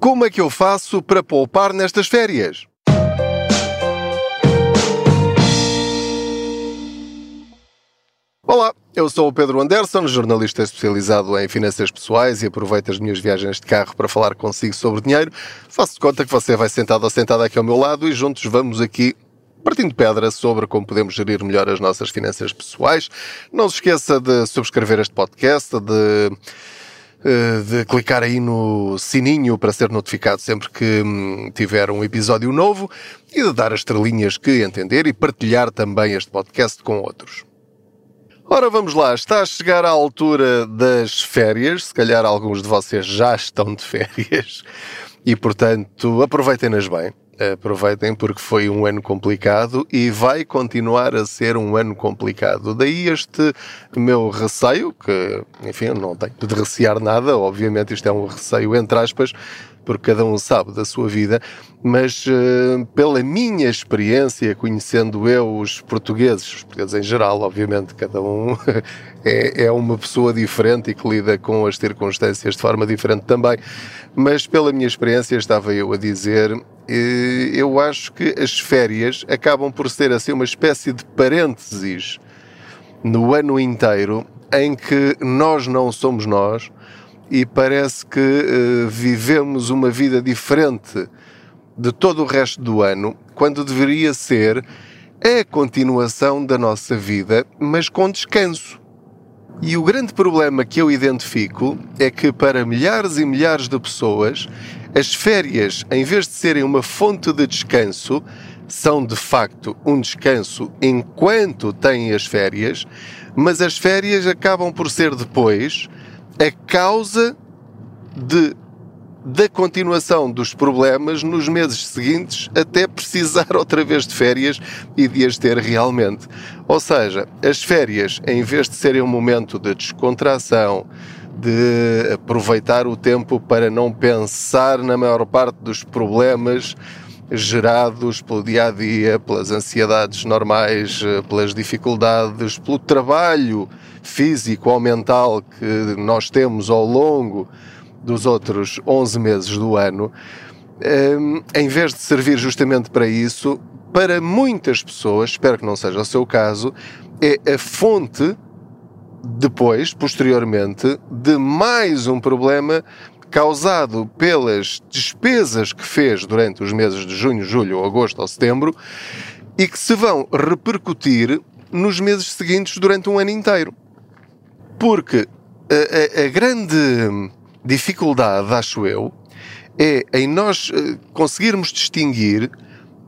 Como é que eu faço para poupar nestas férias? Olá, eu sou o Pedro Anderson, jornalista especializado em finanças pessoais e aproveito as minhas viagens de carro para falar consigo sobre dinheiro. Faço de conta que você vai sentado ou sentada aqui ao meu lado e juntos vamos aqui partindo pedra sobre como podemos gerir melhor as nossas finanças pessoais. Não se esqueça de subscrever este podcast, de de clicar aí no sininho para ser notificado sempre que hum, tiver um episódio novo e de dar as estrelinhas que entender e partilhar também este podcast com outros. Ora, vamos lá, está a chegar a altura das férias, se calhar alguns de vocês já estão de férias. E, portanto, aproveitem-nas bem aproveitem porque foi um ano complicado e vai continuar a ser um ano complicado. Daí este meu receio, que, enfim, não tenho de recear nada, obviamente isto é um receio entre aspas, porque cada um sabe da sua vida, mas uh, pela minha experiência, conhecendo eu os portugueses, os portugueses em geral, obviamente, cada um é, é uma pessoa diferente e que lida com as circunstâncias de forma diferente também, mas pela minha experiência, estava eu a dizer, uh, eu acho que as férias acabam por ser assim uma espécie de parênteses no ano inteiro em que nós não somos nós e parece que uh, vivemos uma vida diferente de todo o resto do ano, quando deveria ser a continuação da nossa vida, mas com descanso. E o grande problema que eu identifico é que para milhares e milhares de pessoas, as férias, em vez de serem uma fonte de descanso, são de facto um descanso enquanto têm as férias, mas as férias acabam por ser depois a causa de, da continuação dos problemas nos meses seguintes até precisar outra vez de férias e de as ter realmente. Ou seja, as férias, em vez de serem um momento de descontração, de aproveitar o tempo para não pensar na maior parte dos problemas gerados pelo dia a dia, pelas ansiedades normais, pelas dificuldades, pelo trabalho físico ou mental que nós temos ao longo dos outros 11 meses do ano, hum, em vez de servir justamente para isso, para muitas pessoas, espero que não seja o seu caso, é a fonte, depois, posteriormente, de mais um problema causado pelas despesas que fez durante os meses de junho, julho, agosto ou setembro e que se vão repercutir nos meses seguintes durante um ano inteiro. Porque a, a, a grande dificuldade, acho eu, é em nós eh, conseguirmos distinguir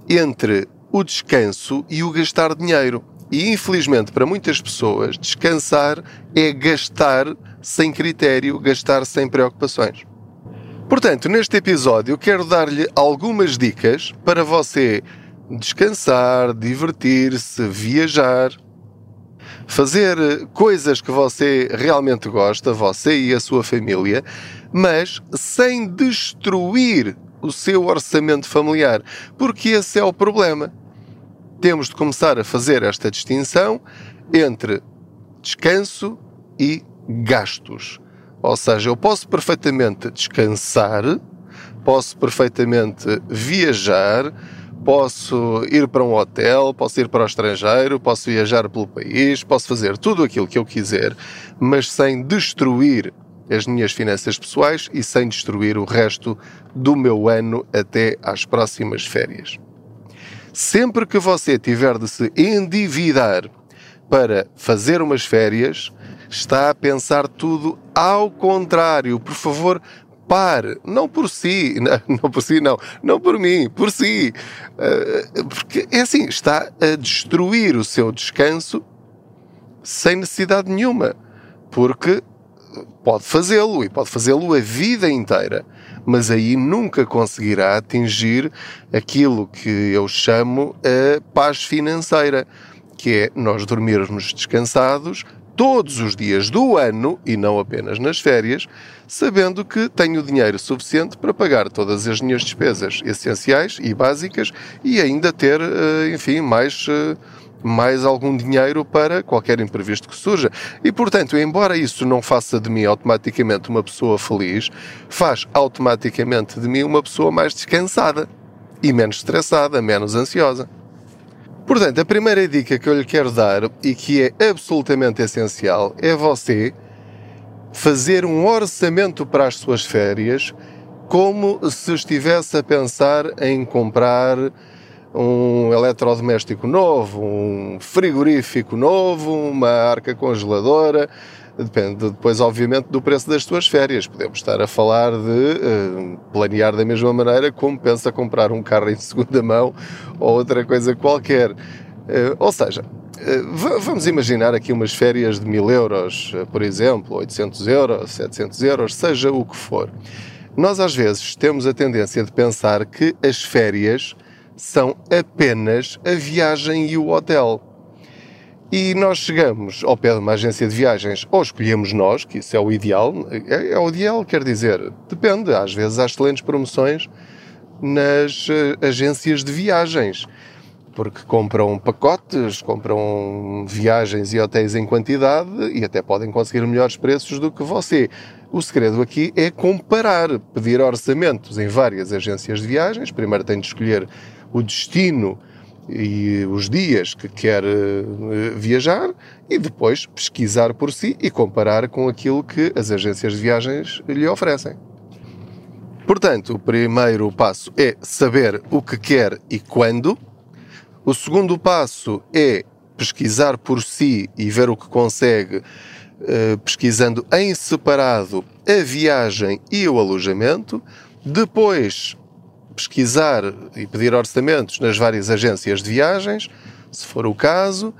entre o descanso e o gastar dinheiro. E infelizmente, para muitas pessoas, descansar é gastar sem critério, gastar sem preocupações. Portanto, neste episódio, quero dar-lhe algumas dicas para você descansar, divertir-se, viajar, fazer coisas que você realmente gosta, você e a sua família, mas sem destruir o seu orçamento familiar, porque esse é o problema. Temos de começar a fazer esta distinção entre descanso e gastos. Ou seja, eu posso perfeitamente descansar, posso perfeitamente viajar, posso ir para um hotel, posso ir para o estrangeiro, posso viajar pelo país, posso fazer tudo aquilo que eu quiser, mas sem destruir as minhas finanças pessoais e sem destruir o resto do meu ano até às próximas férias. Sempre que você tiver de se endividar para fazer umas férias, está a pensar tudo ao contrário. Por favor, pare. Não por si, não, não por si, não. Não por mim, por si. Uh, porque é assim, está a destruir o seu descanso sem necessidade nenhuma. Porque pode fazê-lo e pode fazê-lo a vida inteira, mas aí nunca conseguirá atingir aquilo que eu chamo a paz financeira, que é nós dormirmos descansados, todos os dias do ano e não apenas nas férias, sabendo que tenho dinheiro suficiente para pagar todas as minhas despesas essenciais e básicas e ainda ter, eh, enfim, mais eh, mais algum dinheiro para qualquer imprevisto que surja. E, portanto, embora isso não faça de mim automaticamente uma pessoa feliz, faz automaticamente de mim uma pessoa mais descansada e menos estressada, menos ansiosa. Portanto, a primeira dica que eu lhe quero dar e que é absolutamente essencial é você fazer um orçamento para as suas férias como se estivesse a pensar em comprar um eletrodoméstico novo, um frigorífico novo, uma arca congeladora. Depende depois, obviamente, do preço das suas férias. Podemos estar a falar de uh, planear da mesma maneira como pensa comprar um carro em segunda mão ou outra coisa qualquer. Uh, ou seja, uh, vamos imaginar aqui umas férias de mil euros, por exemplo, 800 euros, 700 euros, seja o que for. Nós às vezes temos a tendência de pensar que as férias são apenas a viagem e o hotel. E nós chegamos ao pé de uma agência de viagens, ou escolhemos nós, que isso é o ideal. É, é o ideal, quer dizer, depende. Às vezes há excelentes promoções nas uh, agências de viagens, porque compram pacotes, compram viagens e hotéis em quantidade e até podem conseguir melhores preços do que você. O segredo aqui é comparar, pedir orçamentos em várias agências de viagens. Primeiro tem de escolher o destino e os dias que quer eh, viajar e depois pesquisar por si e comparar com aquilo que as agências de viagens lhe oferecem. Portanto, o primeiro passo é saber o que quer e quando. O segundo passo é pesquisar por si e ver o que consegue, eh, pesquisando em separado a viagem e o alojamento. Depois, pesquisar e pedir orçamentos nas várias agências de viagens, se for o caso,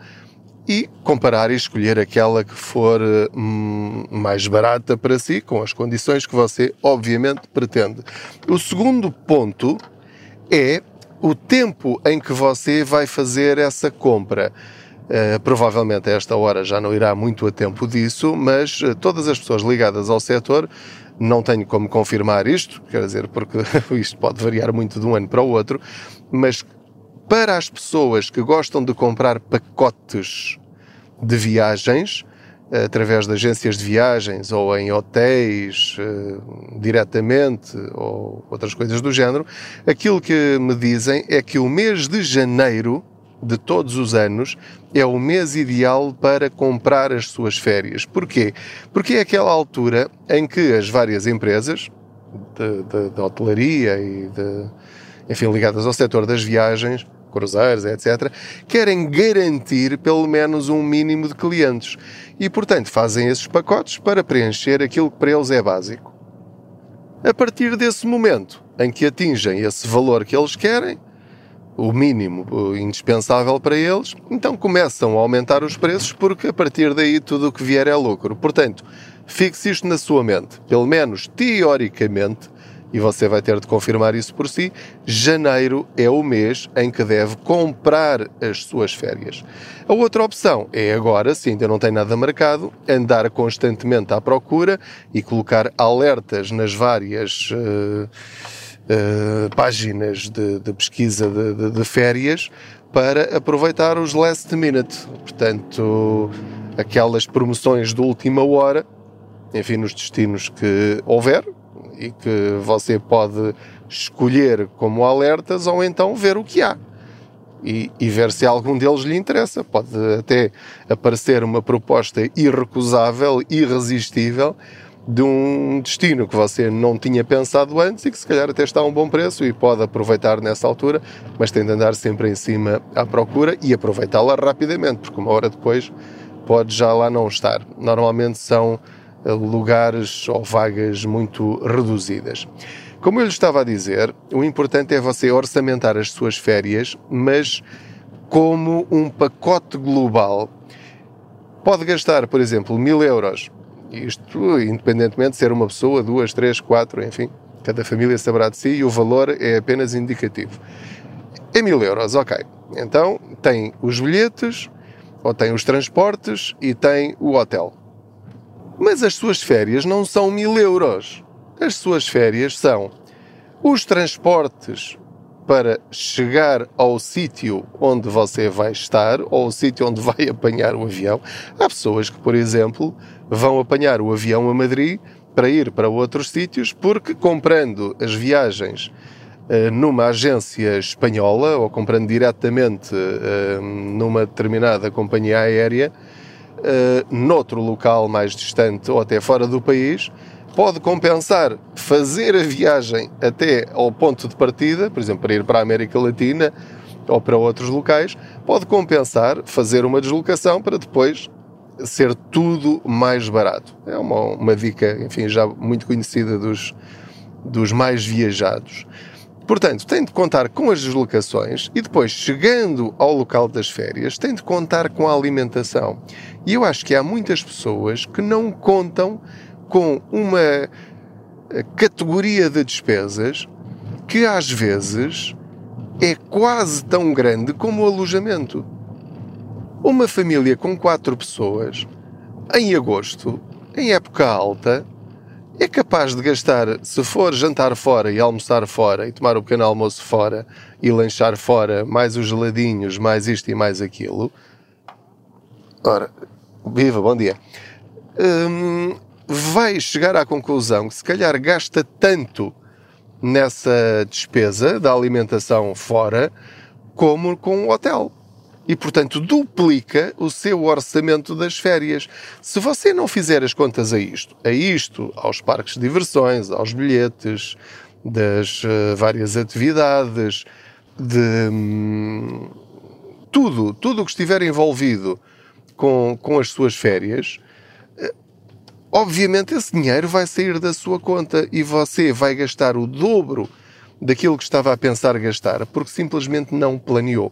e comparar e escolher aquela que for hum, mais barata para si, com as condições que você, obviamente, pretende. O segundo ponto é o tempo em que você vai fazer essa compra. Uh, provavelmente a esta hora já não irá muito a tempo disso, mas uh, todas as pessoas ligadas ao setor não tenho como confirmar isto, quer dizer, porque isto pode variar muito de um ano para o outro, mas para as pessoas que gostam de comprar pacotes de viagens, através de agências de viagens ou em hotéis diretamente ou outras coisas do género, aquilo que me dizem é que o mês de janeiro de todos os anos é o mês ideal para comprar as suas férias. Porquê? Porque é aquela altura em que as várias empresas da hotelaria e de, enfim, ligadas ao setor das viagens, cruzeiros, etc., querem garantir pelo menos um mínimo de clientes. E, portanto, fazem esses pacotes para preencher aquilo que para eles é básico. A partir desse momento em que atingem esse valor que eles querem, o mínimo indispensável para eles, então começam a aumentar os preços porque a partir daí tudo o que vier é lucro. Portanto, fixe isto na sua mente, pelo menos teoricamente, e você vai ter de confirmar isso por si, janeiro é o mês em que deve comprar as suas férias. A outra opção é agora, se ainda não tem nada marcado, andar constantemente à procura e colocar alertas nas várias. Uh, uh, páginas de, de pesquisa de, de, de, férias para aproveitar os last minute, portanto, aquelas promoções de última hora, enfim, nos destinos que houver e que você pode escolher como alertas ou então ver o que há. E, e, ver se algum deles lhe interessa. Pode até aparecer uma proposta irrecusável, irresistível, de um destino que você não tinha pensado antes e que se calhar até está a um bom preço e pode aproveitar nessa altura, mas tem de andar sempre em cima à procura e aproveitá-la rapidamente, porque uma hora depois pode já lá não estar. Normalmente são eh, lugares ou vagas muito reduzidas. Como eu lhe estava a dizer, o importante é você orçamentar as suas férias, mas como um pacote global. Pode gastar, por exemplo, mil euros isto, independentemente de ser uma pessoa, duas, três, quatro, enfim, cada família saberá de si e o valor é apenas indicativo. É mil euros, ok. Então tem os bilhetes, ou tem os transportes e tem o hotel. Mas as suas férias não são mil euros. As suas férias são os transportes para chegar ao sítio onde você vai estar ou ao sítio onde vai apanhar o avião. Há pessoas que, por exemplo, vão apanhar o avião a Madrid para ir para outros sítios porque comprando as viagens uh, numa agência espanhola ou comprando diretamente uh, numa determinada companhia aérea, uh, noutro local mais distante ou até fora do país, pode compensar fazer a viagem até ao ponto de partida, por exemplo, para ir para a América Latina ou para outros locais, pode compensar fazer uma deslocação para depois ser tudo mais barato. É uma, uma dica, enfim, já muito conhecida dos, dos mais viajados. Portanto, tem de contar com as deslocações e depois, chegando ao local das férias, tem de contar com a alimentação. E eu acho que há muitas pessoas que não contam com uma eh, categoria de despesas que às vezes é quase tão grande como o alojamento. Uma família com quatro pessoas, em agosto, em época alta, é capaz de gastar, se for jantar fora e almoçar fora e tomar o pequeno almoço fora e lanchar fora, mais os geladinhos, mais isto e mais aquilo. Ora, viva, bom dia. Hum, vai chegar à conclusão que se calhar gasta tanto nessa despesa da alimentação fora como com o hotel. E, portanto, duplica o seu orçamento das férias. Se você não fizer as contas a isto, a isto, aos parques de diversões, aos bilhetes, das uh, várias atividades, de hum, tudo, tudo o que estiver envolvido com, com as suas férias, obviamente esse dinheiro vai sair da sua conta e você vai gastar o dobro daquilo que estava a pensar gastar, porque simplesmente não planeou.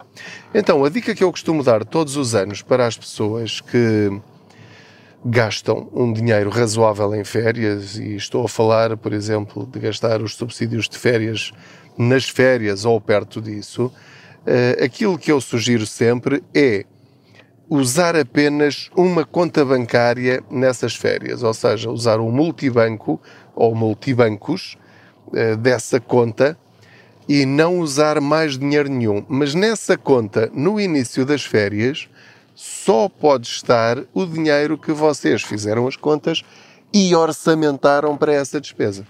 Então, a dica que eu costumo dar todos os anos para as pessoas que gastam um dinheiro razoável em férias, e estou a falar, por exemplo, de gastar os subsídios de férias nas férias ou perto disso, eh, aquilo que eu sugiro sempre é usar apenas uma conta bancária nessas férias, ou seja, usar um multibanco ou multibancos dessa conta e não usar mais dinheiro nenhum. Mas nessa conta, no início das férias, só pode estar o dinheiro que vocês fizeram as contas e orçamentaram para essa despesa.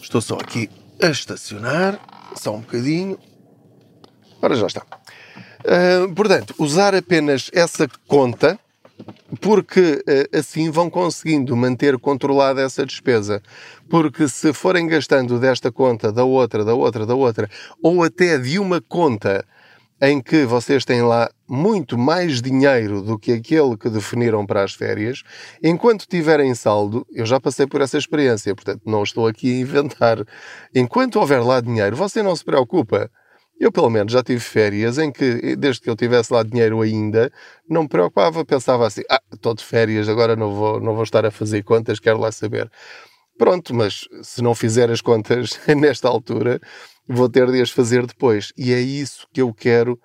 Estou só aqui a estacionar, só um bocadinho. Ora, já está. Uh, portanto, usar apenas essa conta, porque uh, assim vão conseguindo manter controlada essa despesa. Porque se forem gastando desta conta, da outra, da outra, da outra, ou até de uma conta em que vocês têm lá muito mais dinheiro do que aquele que definiram para as férias, enquanto tiverem saldo, eu já passei por essa experiência, portanto não estou aqui a inventar. Enquanto houver lá dinheiro, você não se preocupa eu, pelo menos, já tive férias em que, desde que eu tivesse lá dinheiro ainda, não me preocupava, pensava assim: ah, estou de férias, agora não vou, não vou estar a fazer contas, quero lá saber. Pronto, mas se não fizer as contas nesta altura, vou ter de as fazer depois. E é isso que eu quero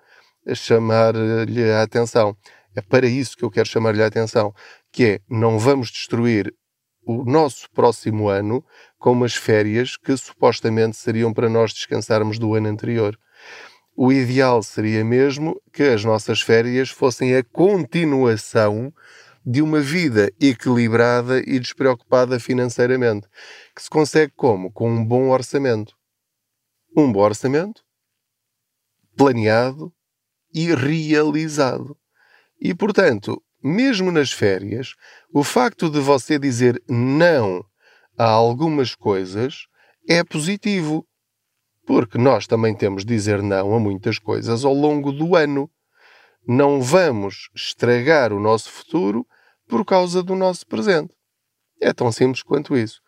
chamar-lhe a atenção. É para isso que eu quero chamar-lhe a atenção, que é não vamos destruir o nosso próximo ano com umas férias que supostamente seriam para nós descansarmos do ano anterior. O ideal seria mesmo que as nossas férias fossem a continuação de uma vida equilibrada e despreocupada financeiramente, que se consegue como? Com um bom orçamento. Um bom orçamento, planeado e realizado. E, portanto, mesmo nas férias, o facto de você dizer não a algumas coisas é positivo, porque nós também temos de dizer não a muitas coisas ao longo do ano. Não vamos estragar o nosso futuro por causa do nosso presente. É tão simples quanto isso.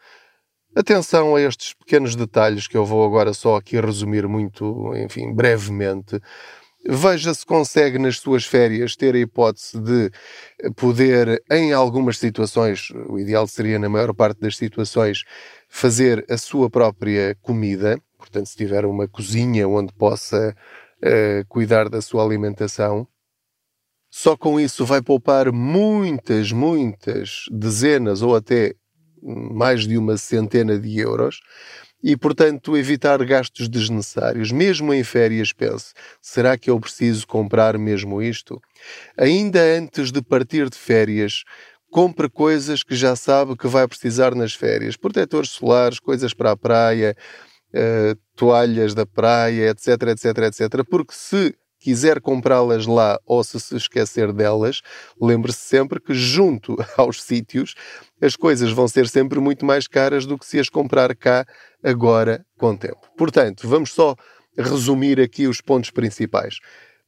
Atenção a estes pequenos detalhes que eu vou agora só aqui resumir muito, enfim, brevemente. Veja se consegue nas suas férias ter a hipótese de poder, em algumas situações, o ideal seria na maior parte das situações, fazer a sua própria comida Portanto, se tiver uma cozinha onde possa uh, cuidar da sua alimentação, só com isso vai poupar muitas, muitas dezenas ou até mais de uma centena de euros. e, portanto, evitar gastos desnecessários. Mesmo em férias, pense: será que eu preciso comprar mesmo isto? Ainda antes de partir de férias, compre coisas que já sabe que vai precisar nas férias: protetores solares, coisas para a praia, uh, toalhas da praia, etc, etc, etc. Porque se quiser comprá-las lá ou se se esquecer delas, lembre-se sempre que junto aos sítios as coisas vão ser sempre muito mais caras do que se as comprar cá agora com tempo. Portanto, vamos só resumir aqui os pontos principais.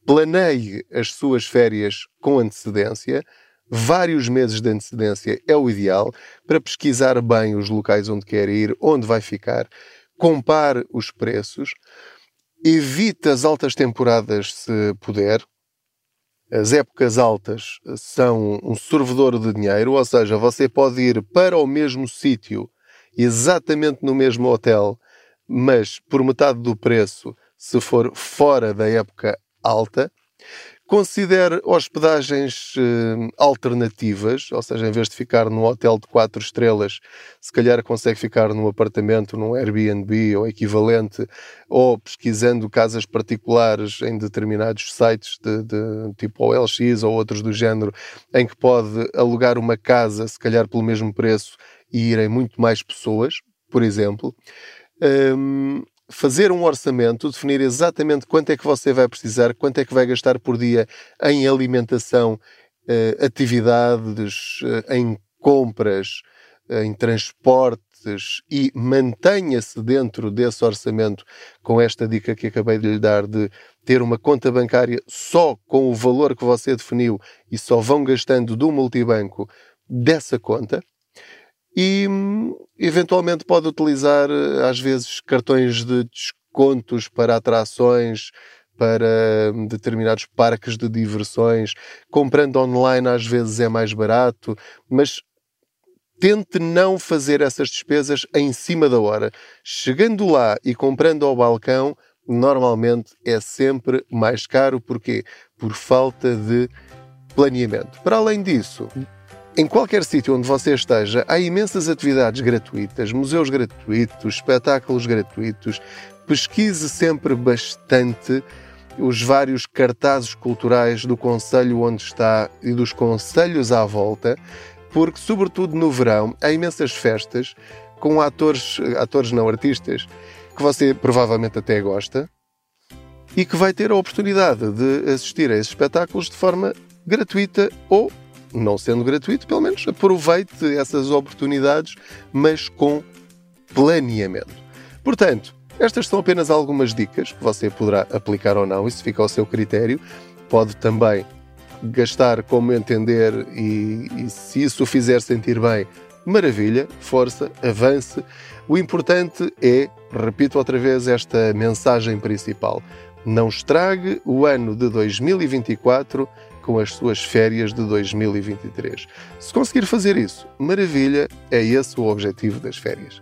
Planeie as suas férias com antecedência. Vários meses de antecedência é o ideal para pesquisar bem os locais onde quer ir, onde vai ficar, compare os preços evite as altas temporadas se puder. As épocas altas são um sorvedor de dinheiro, ou seja, você pode ir para o mesmo sítio, exatamente no mesmo hotel, mas por metade do preço se for fora da época alta. Considere hospedagens eh, alternativas, ou seja, em vez de ficar num hotel de 4 estrelas, se calhar consegue ficar num apartamento, num Airbnb ou equivalente, ou pesquisando casas particulares em determinados sites de, de tipo OLX ou outros do género, em que pode alugar uma casa, se calhar pelo mesmo preço, e irem muito mais pessoas, por exemplo. Um, fazer um orçamento, definir exatamente quanto é que você vai precisar, quanto é que vai gastar por dia em alimentação, eh, atividades, eh, em compras, eh, em transportes e mantenha-se dentro desse orçamento com esta dica que acabei de lhe dar de ter uma conta bancária só com o valor que você definiu e só vão gastando do multibanco dessa conta e eventualmente pode utilizar às vezes cartões de descontos para atrações, para determinados parques de diversões. Comprando online às vezes é mais barato, mas tente não fazer essas despesas em cima da hora. Chegando lá e comprando ao balcão, normalmente é sempre mais caro. Porquê? Por falta de planeamento. Para além disso, em qualquer sítio onde você esteja, há imensas atividades gratuitas, museus gratuitos, espetáculos gratuitos. Pesquise sempre bastante os vários cartazes culturais do conselho onde está e dos conselhos à volta, porque, sobretudo no verão, há imensas festas com atores, atores não artistas, que você provavelmente até gosta e que vai ter a oportunidade de assistir a esses espetáculos de forma gratuita ou não sendo gratuito, pelo menos aproveite essas oportunidades, mas com planeamento. Portanto, estas são apenas algumas dicas que você poderá aplicar ou não, isso fica ao seu critério. Pode também gastar como entender e, e se isso o fizer sentir bem, maravilha, força, avance. O importante é, repito outra vez esta mensagem principal, não estrague o ano de 2024 com as suas férias de 2023. Se conseguir fazer isso, maravilha, é esse o objetivo das férias.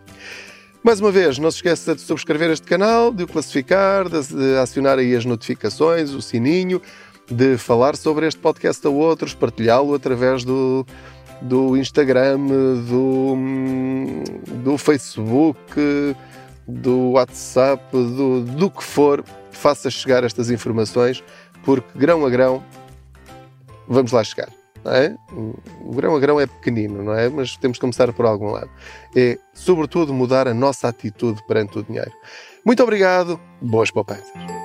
Mais uma vez, não se esqueça de subscrever este canal, de o classificar, de acionar aí as notificações, o sininho, de falar sobre este podcast a outros, partilhá-lo através do, do Instagram, do, do Facebook, do WhatsApp, do, do que for, faça chegar estas informações, porque grão a grão vamos lá chegar. É? O grão a grão é pequenino, não é? Mas temos que começar por algum lado. É, sobretudo, mudar a nossa atitude perante o dinheiro. Muito obrigado, boas poupanças.